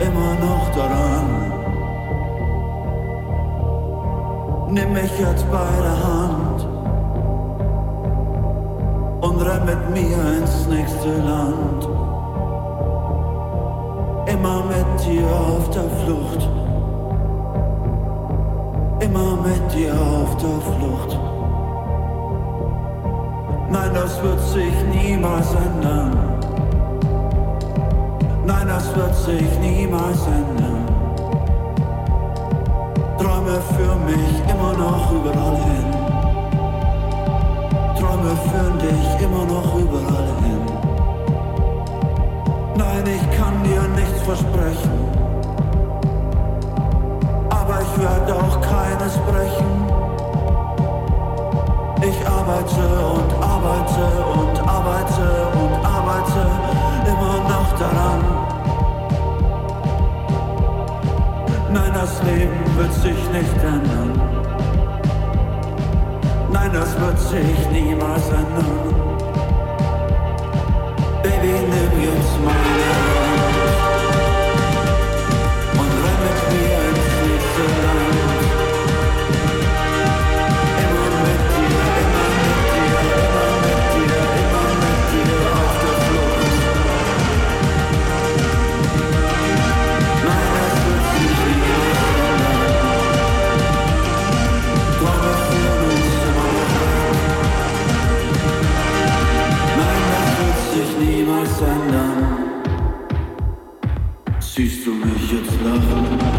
immer noch daran. Nimm mich jetzt bei der Hand und renn mit mir ins nächste Land. Immer mit dir auf der Flucht. Immer mit dir auf der Flucht. Nein, das wird sich niemals ändern sich niemals ändern. Träume für mich immer noch überall hin. Träume führen dich immer noch überall hin. Nein, ich kann dir nichts versprechen. Aber ich werde auch keines brechen. Ich arbeite und arbeite und arbeite und arbeite immer noch daran. Nein, das Leben wird sich nicht ändern. Nein, das wird sich niemals ändern. Baby, nimm jetzt meine ändern. Siehst du mich jetzt lachen?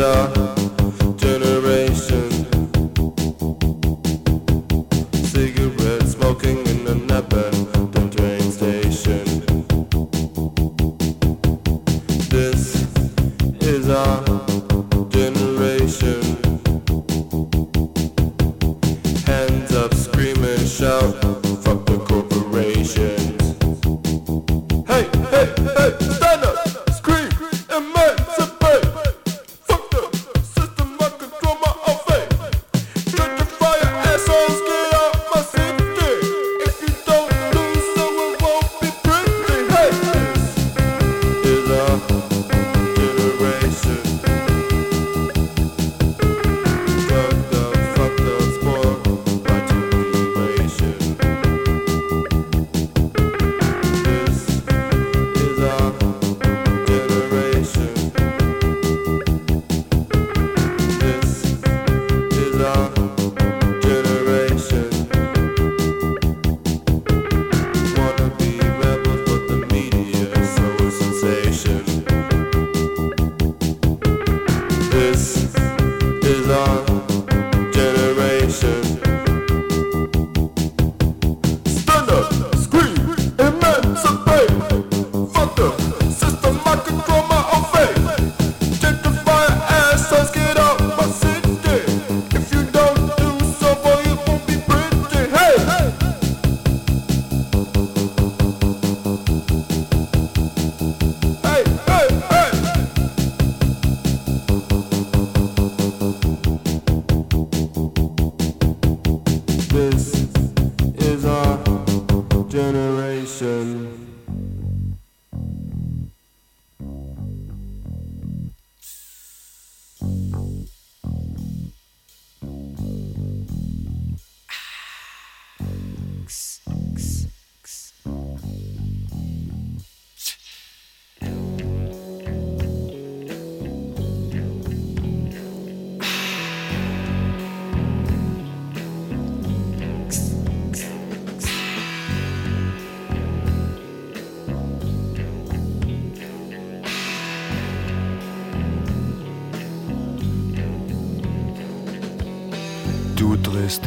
the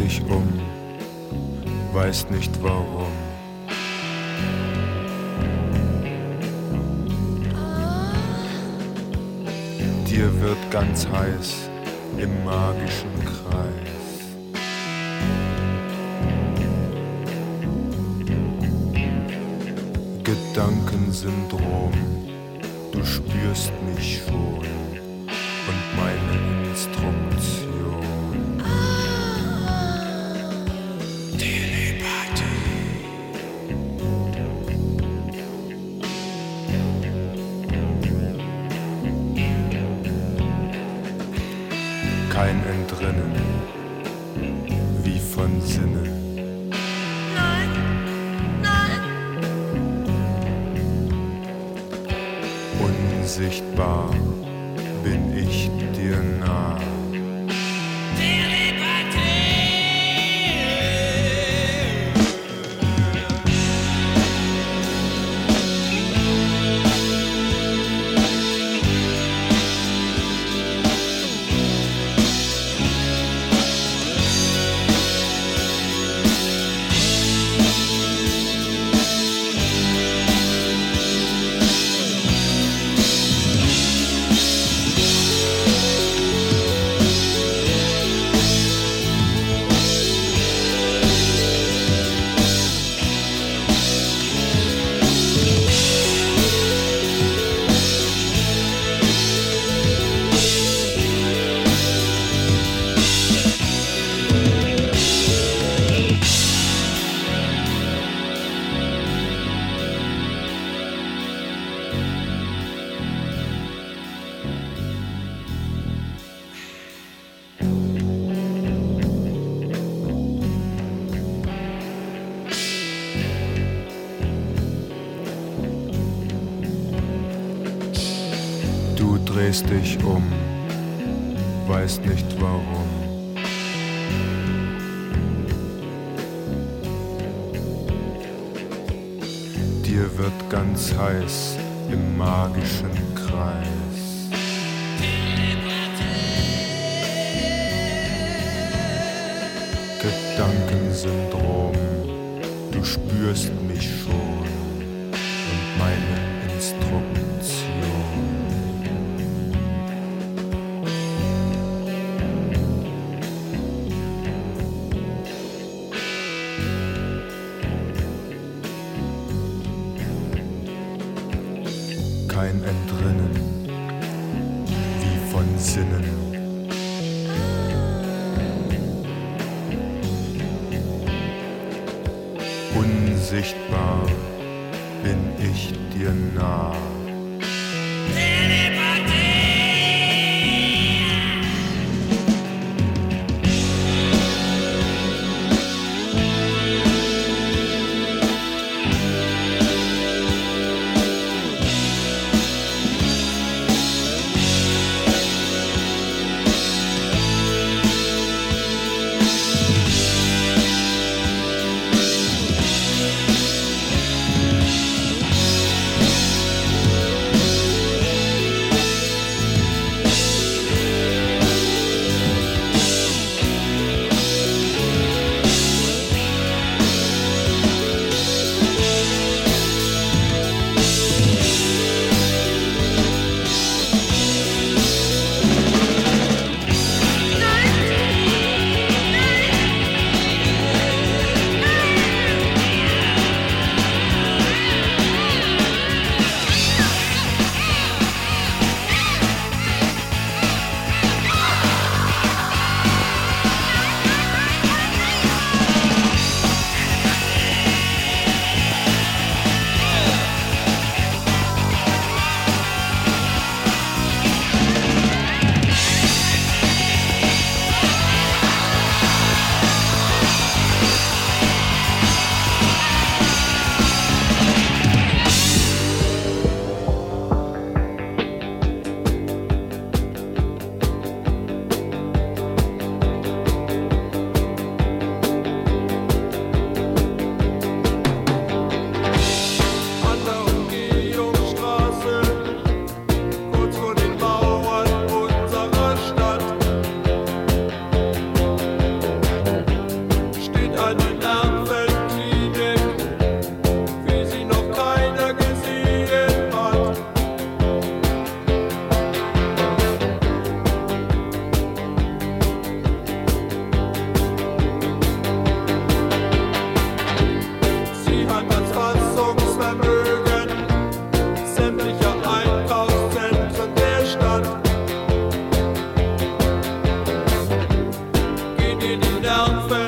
dich um, weißt nicht warum. Dir wird ganz heiß im magischen Kreis. Gedankensyndrom, du spürst mich schon und meine Instruktion. down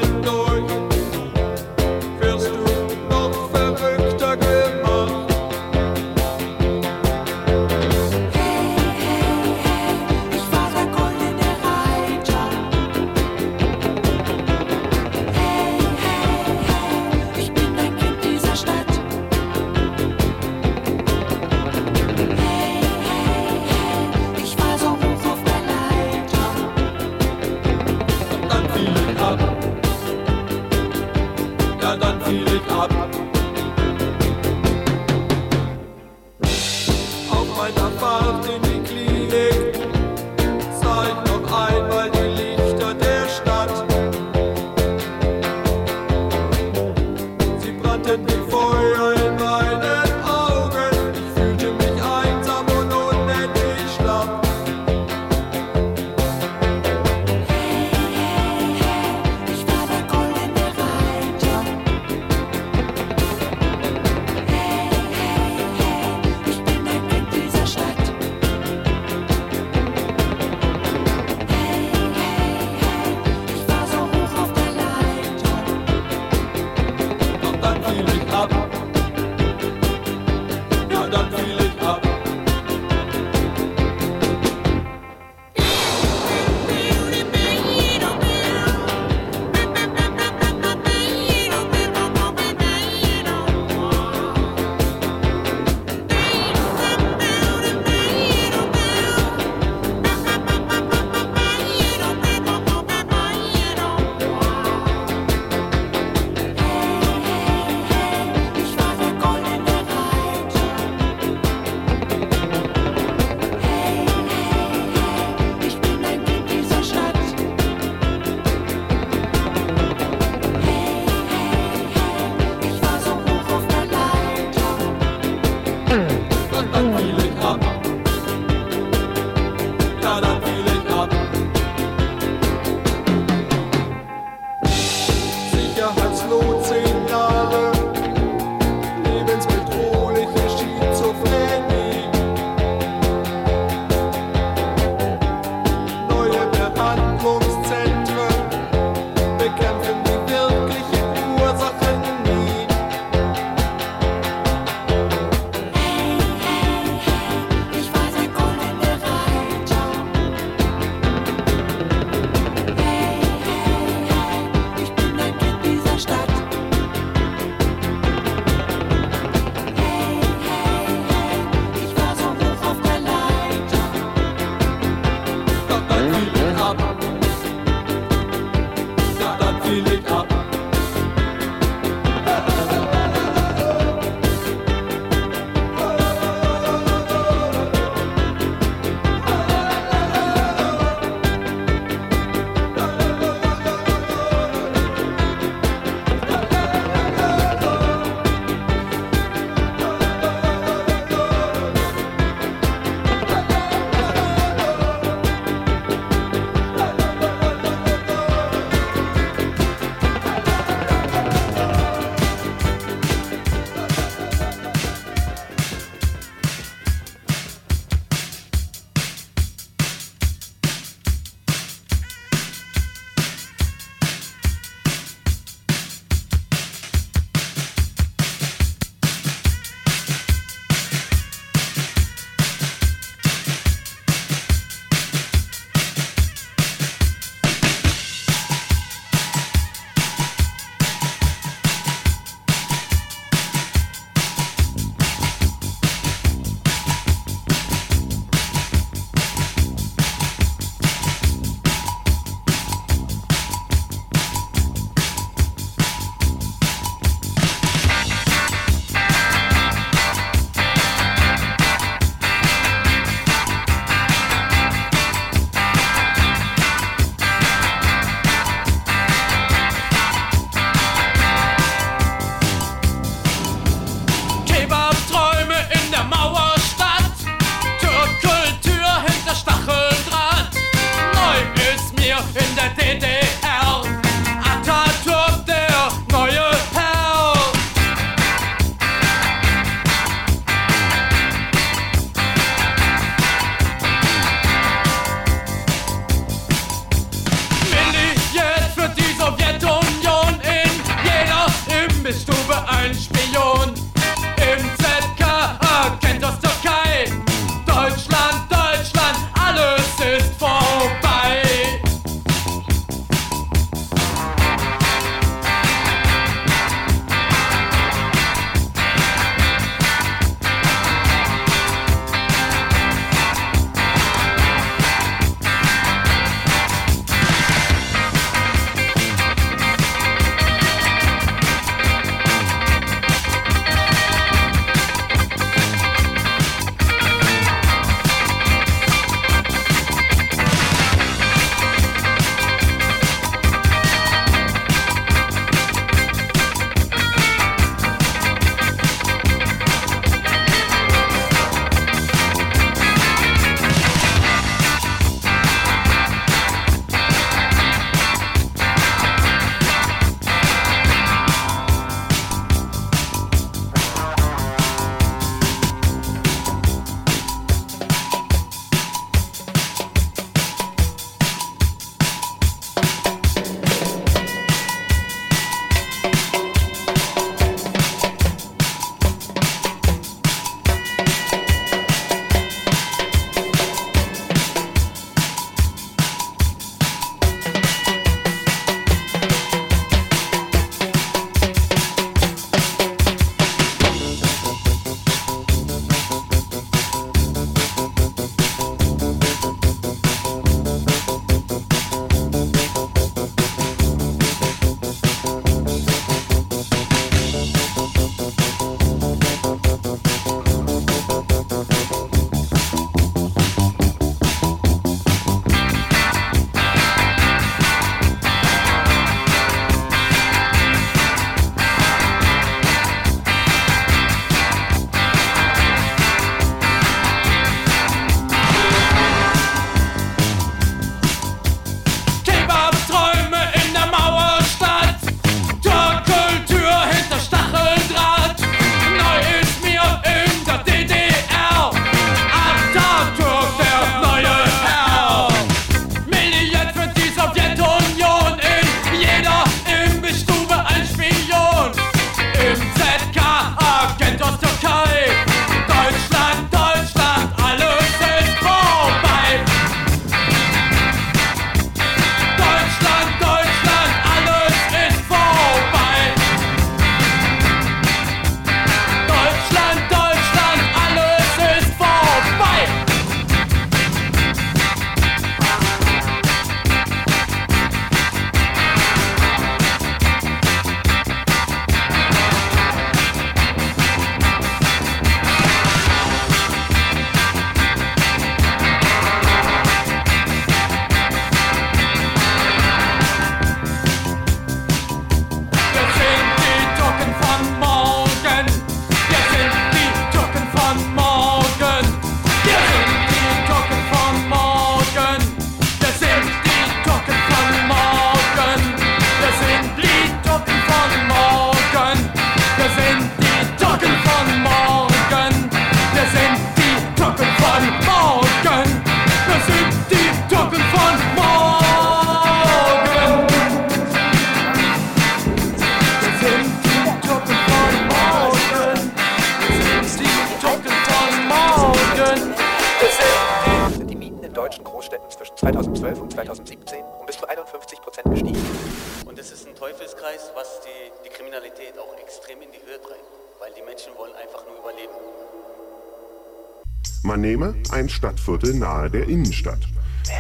ein Stadtviertel nahe der Innenstadt.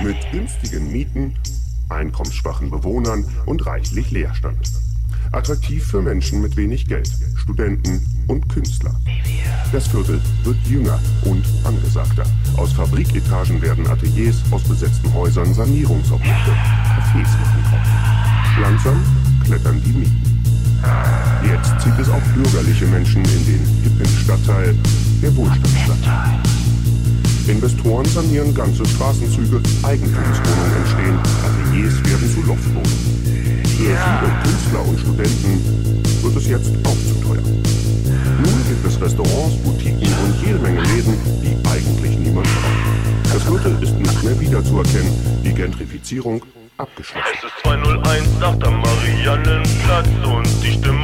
Mit günstigen Mieten, einkommensschwachen Bewohnern und reichlich Leerstand. Attraktiv für Menschen mit wenig Geld, Studenten und Künstler. Das Viertel wird jünger und angesagter. Aus Fabriketagen werden Ateliers, aus besetzten Häusern Sanierungsobjekte, Cafés machen auf. Langsam klettern die Mieten. Jetzt zieht es auch bürgerliche Menschen in den hippen Stadtteil der Wohlstand. Investoren sanieren ganze Straßenzüge, Eigentumswohnungen entstehen, Ateliers werden zu Loftwohnungen. Für viele Künstler und Studenten wird es jetzt auch zu teuer. Nun gibt es Restaurants, Boutiquen und jede Menge Läden, die eigentlich niemand braucht. Das Gürtel ist nicht mehr wiederzuerkennen, die Gentrifizierung abgeschlossen. Es ist 201 nach der Mariannenplatz und die Stimme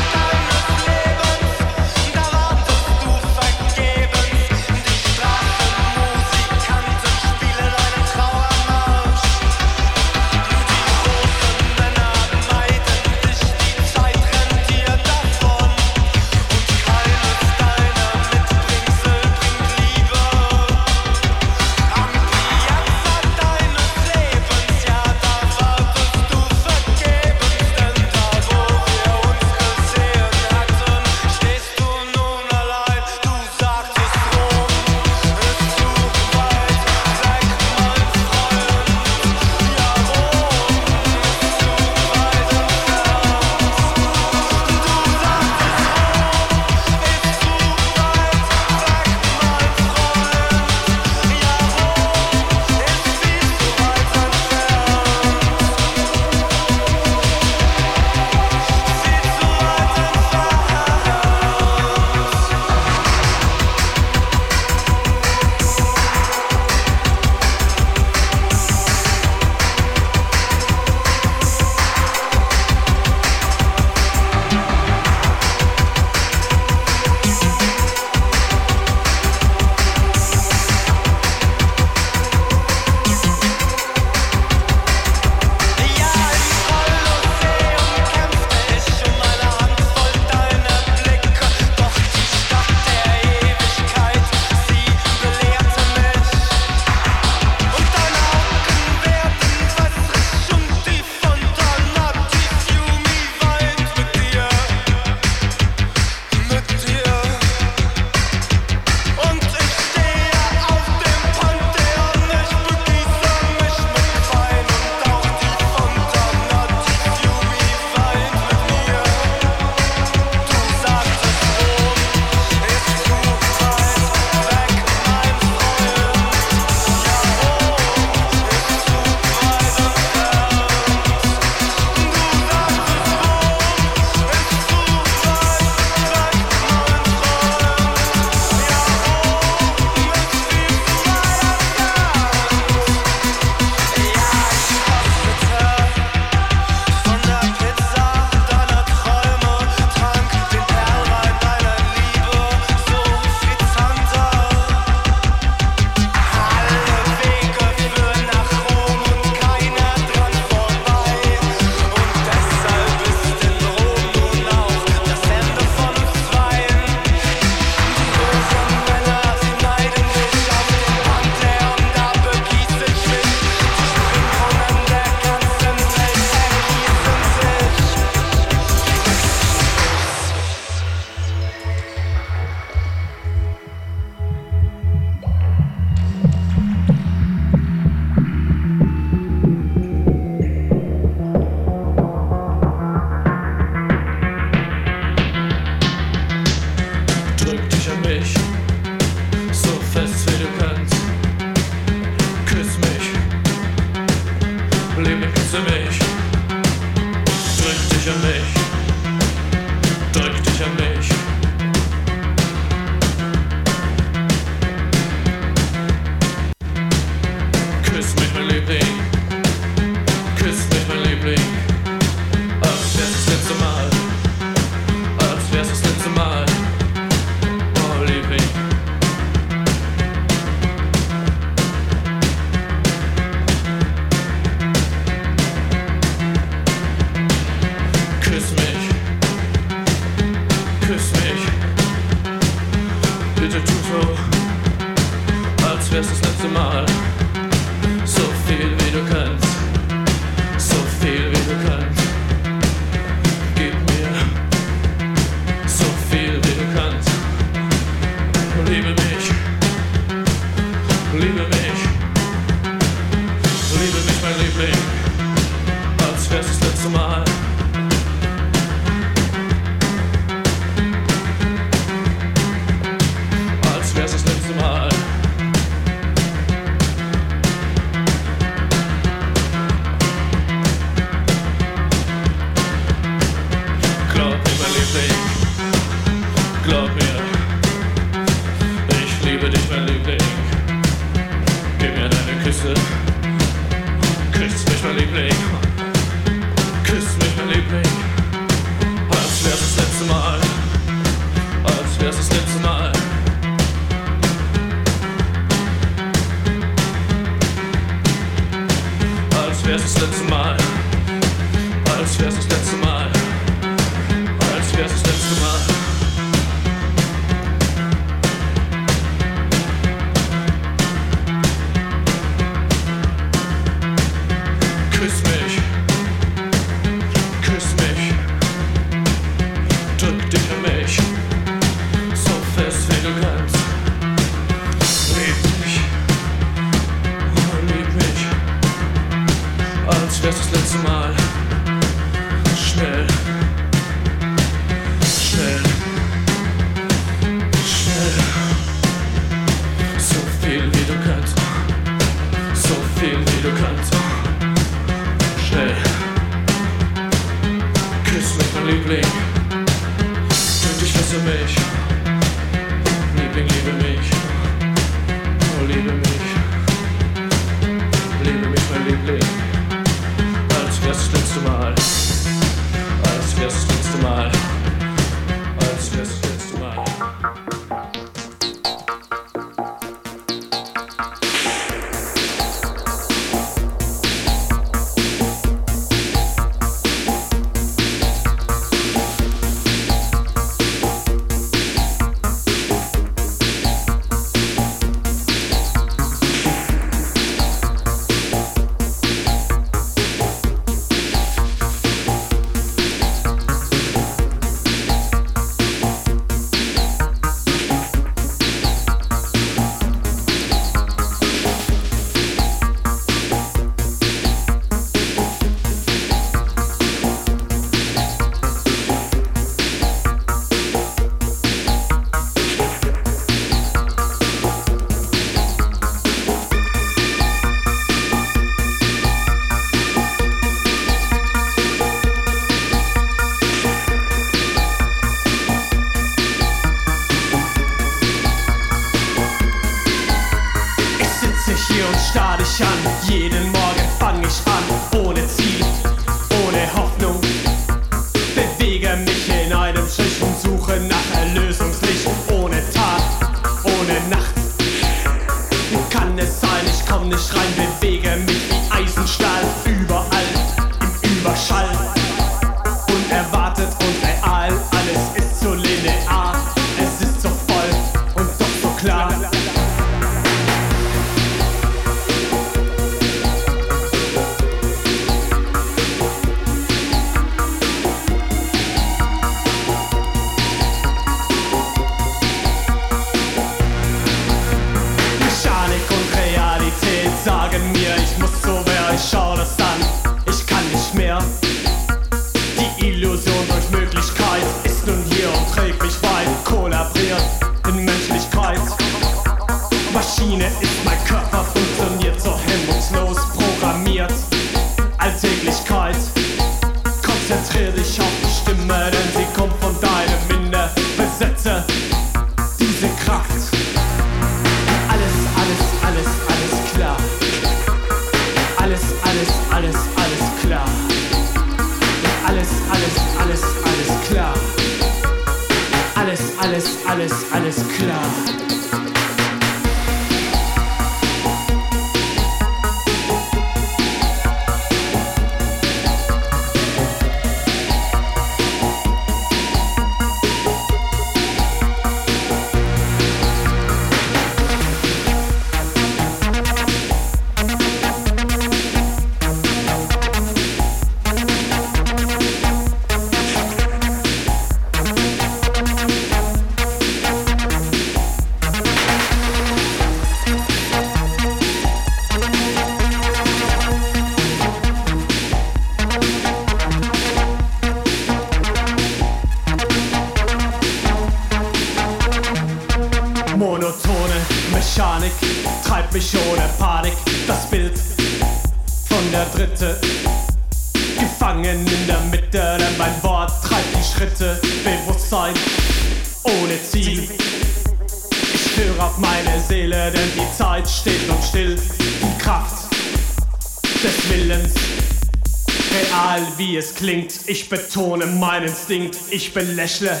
betone meinen Instinkt, ich belächle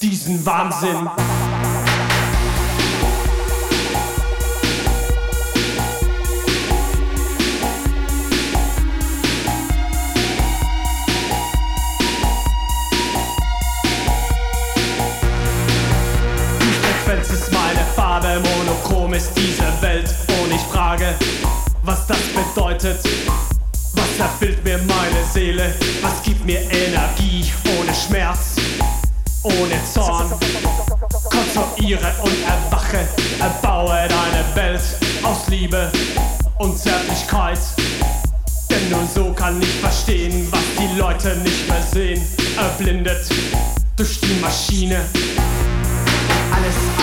diesen Wahnsinn. Monochrom ist diese Welt. Und ich frage, was das bedeutet. Was erfüllt mir meine Seele? Was gibt mir Energie ohne Schmerz, ohne Zorn? Konstruiere und erwache, erbaue deine Welt aus Liebe und Zärtlichkeit. Denn nur so kann ich verstehen, was die Leute nicht mehr sehen. Erblindet durch die Maschine. Alles,